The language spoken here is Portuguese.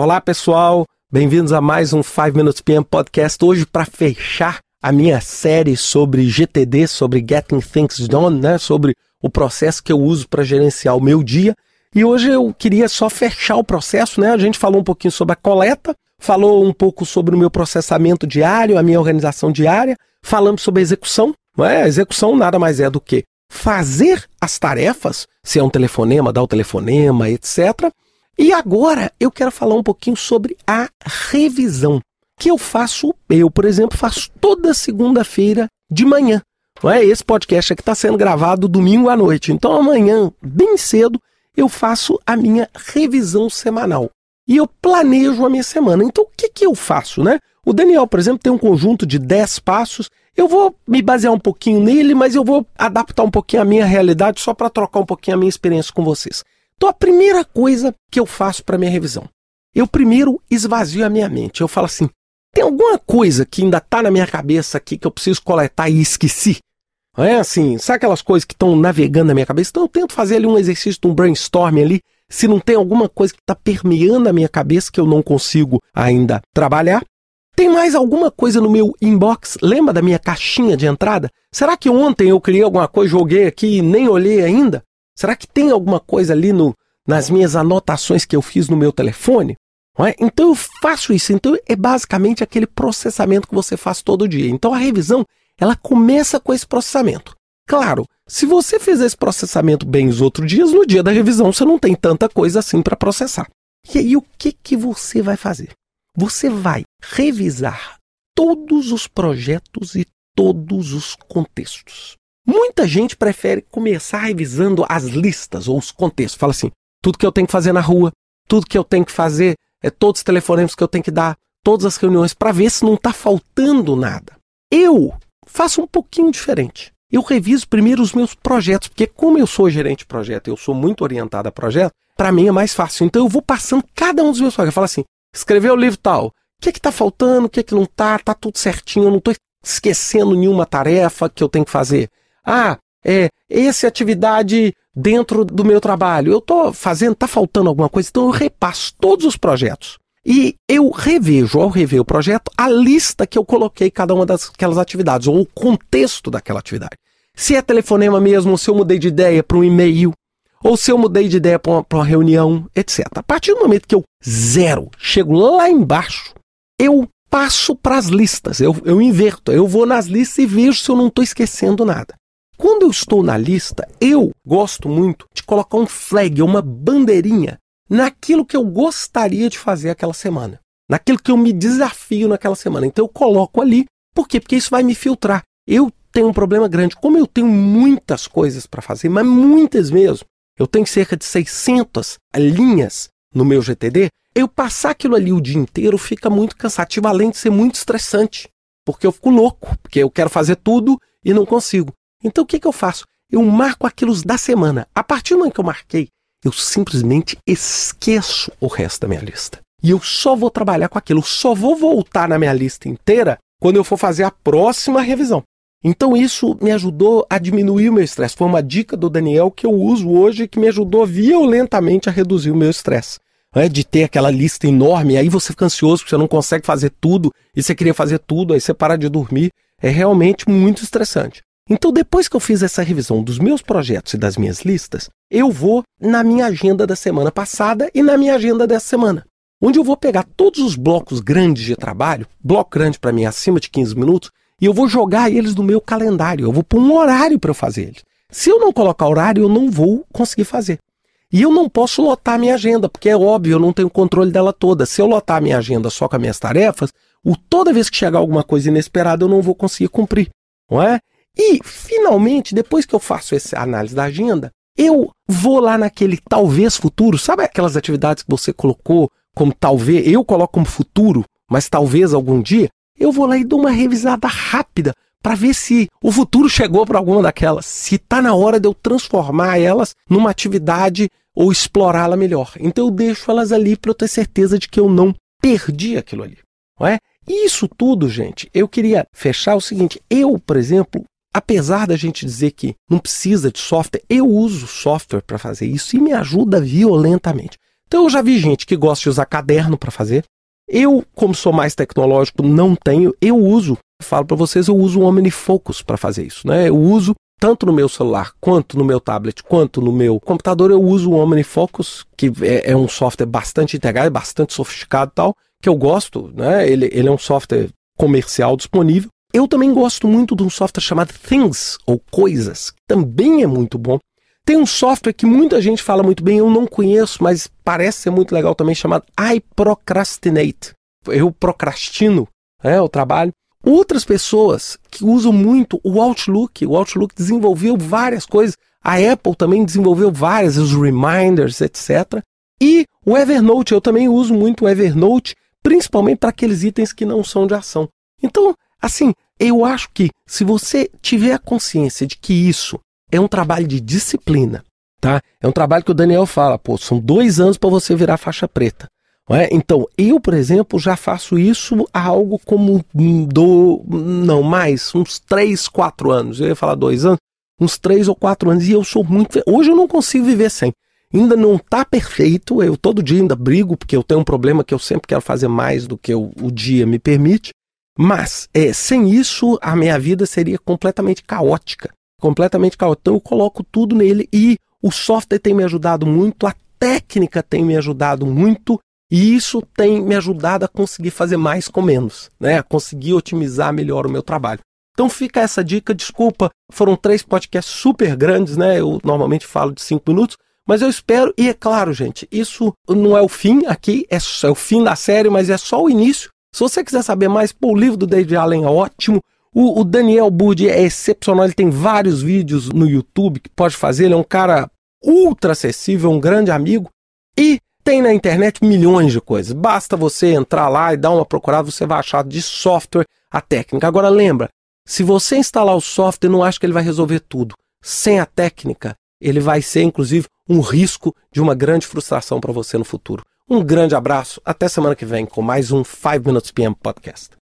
Olá, pessoal. Bem-vindos a mais um 5 Minutes PM Podcast. Hoje, para fechar a minha série sobre GTD, sobre Getting Things Done, né? sobre o processo que eu uso para gerenciar o meu dia. E hoje eu queria só fechar o processo, né? A gente falou um pouquinho sobre a coleta, falou um pouco sobre o meu processamento diário, a minha organização diária, falamos sobre a execução. É? A execução nada mais é do que fazer as tarefas, se é um telefonema, dar o telefonema, etc. E agora eu quero falar um pouquinho sobre a revisão, que eu faço, eu, por exemplo, faço toda segunda-feira de manhã. Não é? Esse podcast aqui está sendo gravado domingo à noite. Então amanhã, bem cedo, eu faço a minha revisão semanal. E eu planejo a minha semana. Então o que, que eu faço, né? O Daniel, por exemplo, tem um conjunto de 10 passos. Eu vou me basear um pouquinho nele, mas eu vou adaptar um pouquinho a minha realidade só para trocar um pouquinho a minha experiência com vocês. Então, a primeira coisa que eu faço para minha revisão, eu primeiro esvazio a minha mente. Eu falo assim: tem alguma coisa que ainda está na minha cabeça aqui que eu preciso coletar e esqueci? É assim, sabe aquelas coisas que estão navegando na minha cabeça? Então eu tento fazer ali um exercício de um brainstorming ali, se não tem alguma coisa que está permeando a minha cabeça que eu não consigo ainda trabalhar. Tem mais alguma coisa no meu inbox? Lembra da minha caixinha de entrada? Será que ontem eu criei alguma coisa, joguei aqui e nem olhei ainda? Será que tem alguma coisa ali no, nas minhas anotações que eu fiz no meu telefone? É? Então eu faço isso. Então é basicamente aquele processamento que você faz todo dia. Então a revisão ela começa com esse processamento. Claro, se você fizer esse processamento bem os outros dias, no dia da revisão você não tem tanta coisa assim para processar. E aí o que, que você vai fazer? Você vai revisar todos os projetos e todos os contextos. Muita gente prefere começar revisando as listas ou os contextos. Fala assim: tudo que eu tenho que fazer na rua, tudo que eu tenho que fazer, é todos os telefonemas que eu tenho que dar, todas as reuniões, para ver se não está faltando nada. Eu faço um pouquinho diferente. Eu reviso primeiro os meus projetos, porque como eu sou gerente de projeto, eu sou muito orientado a projeto, para mim é mais fácil. Então eu vou passando cada um dos meus projetos. Eu falo assim, escreveu o livro tal, o que está faltando, o que, que não está, está tudo certinho, eu não estou esquecendo nenhuma tarefa que eu tenho que fazer. Ah, é essa atividade dentro do meu trabalho. Eu estou fazendo, está faltando alguma coisa, então eu repasso todos os projetos. E eu revejo, ao rever o projeto, a lista que eu coloquei cada uma daquelas atividades, ou o contexto daquela atividade. Se é telefonema mesmo, se eu mudei de ideia para um e-mail, ou se eu mudei de ideia para uma, uma, reunião, etc. A partir do momento que eu zero, chego lá embaixo, eu passo para as listas, eu, eu inverto, eu vou nas listas e vejo se eu não estou esquecendo nada. Quando eu estou na lista, eu gosto muito de colocar um flag, uma bandeirinha, naquilo que eu gostaria de fazer aquela semana, naquilo que eu me desafio naquela semana. Então eu coloco ali, por quê? Porque isso vai me filtrar. Eu tenho um problema grande. Como eu tenho muitas coisas para fazer, mas muitas mesmo, eu tenho cerca de 600 linhas no meu GTD, eu passar aquilo ali o dia inteiro fica muito cansativo, além de ser muito estressante, porque eu fico louco, porque eu quero fazer tudo e não consigo. Então o que, que eu faço? Eu marco aquilo da semana. A partir do momento que eu marquei, eu simplesmente esqueço o resto da minha lista. E eu só vou trabalhar com aquilo, eu só vou voltar na minha lista inteira quando eu for fazer a próxima revisão. Então isso me ajudou a diminuir o meu estresse. Foi uma dica do Daniel que eu uso hoje que me ajudou violentamente a reduzir o meu estresse. É, de ter aquela lista enorme, aí você fica ansioso porque você não consegue fazer tudo, e você queria fazer tudo, aí você para de dormir. É realmente muito estressante. Então, depois que eu fiz essa revisão dos meus projetos e das minhas listas, eu vou na minha agenda da semana passada e na minha agenda dessa semana, onde eu vou pegar todos os blocos grandes de trabalho, bloco grande para mim acima de 15 minutos, e eu vou jogar eles no meu calendário. Eu vou pôr um horário para eu fazer eles. Se eu não colocar horário, eu não vou conseguir fazer. E eu não posso lotar minha agenda, porque é óbvio, eu não tenho controle dela toda. Se eu lotar minha agenda só com as minhas tarefas, o, toda vez que chegar alguma coisa inesperada, eu não vou conseguir cumprir. Não é? E, finalmente, depois que eu faço essa análise da agenda, eu vou lá naquele talvez futuro, sabe aquelas atividades que você colocou como talvez, eu coloco como futuro, mas talvez algum dia, eu vou lá e dou uma revisada rápida para ver se o futuro chegou para alguma daquelas, se está na hora de eu transformar elas numa atividade ou explorá-la melhor. Então eu deixo elas ali para eu ter certeza de que eu não perdi aquilo ali. Não é? Isso tudo, gente, eu queria fechar o seguinte: eu, por exemplo, Apesar da gente dizer que não precisa de software, eu uso software para fazer isso e me ajuda violentamente. Então eu já vi gente que gosta de usar caderno para fazer. Eu, como sou mais tecnológico, não tenho. Eu uso, falo para vocês, eu uso o OmniFocus para fazer isso, né? Eu uso tanto no meu celular, quanto no meu tablet, quanto no meu computador, eu uso o OmniFocus, que é, é um software bastante integrado, bastante sofisticado e tal, que eu gosto, né? Ele, ele é um software comercial disponível. Eu também gosto muito de um software chamado Things, ou Coisas, também é muito bom. Tem um software que muita gente fala muito bem, eu não conheço, mas parece ser muito legal também, chamado iProcrastinate. Eu procrastino né, o trabalho. Outras pessoas que usam muito o Outlook, o Outlook desenvolveu várias coisas, a Apple também desenvolveu várias, os reminders, etc. E o Evernote, eu também uso muito o Evernote, principalmente para aqueles itens que não são de ação. Então, assim, eu acho que se você tiver a consciência de que isso é um trabalho de disciplina, tá? É um trabalho que o Daniel fala, pô, são dois anos para você virar faixa preta. É? Então, eu, por exemplo, já faço isso há algo como do. Não, mais, uns 3, 4 anos. Eu ia falar dois anos, uns 3 ou 4 anos. E eu sou muito. Hoje eu não consigo viver sem. Ainda não está perfeito. Eu todo dia ainda brigo, porque eu tenho um problema que eu sempre quero fazer mais do que o dia me permite. Mas, é, sem isso, a minha vida seria completamente caótica. Completamente caótica. Então, eu coloco tudo nele e o software tem me ajudado muito, a técnica tem me ajudado muito e isso tem me ajudado a conseguir fazer mais com menos, né? A conseguir otimizar melhor o meu trabalho. Então fica essa dica, desculpa, foram três podcasts super grandes, né? Eu normalmente falo de cinco minutos, mas eu espero, e é claro, gente, isso não é o fim aqui, é, é o fim da série, mas é só o início. Se você quiser saber mais, pô, o livro do David Allen é ótimo. O, o Daniel Budi é excepcional, ele tem vários vídeos no YouTube que pode fazer, ele é um cara ultra acessível, um grande amigo. E tem na internet milhões de coisas. Basta você entrar lá e dar uma procurada, você vai achar de software a técnica. Agora lembra, se você instalar o software, não acha que ele vai resolver tudo. Sem a técnica, ele vai ser inclusive um risco de uma grande frustração para você no futuro. Um grande abraço, até semana que vem com mais um 5 Minutes PM Podcast.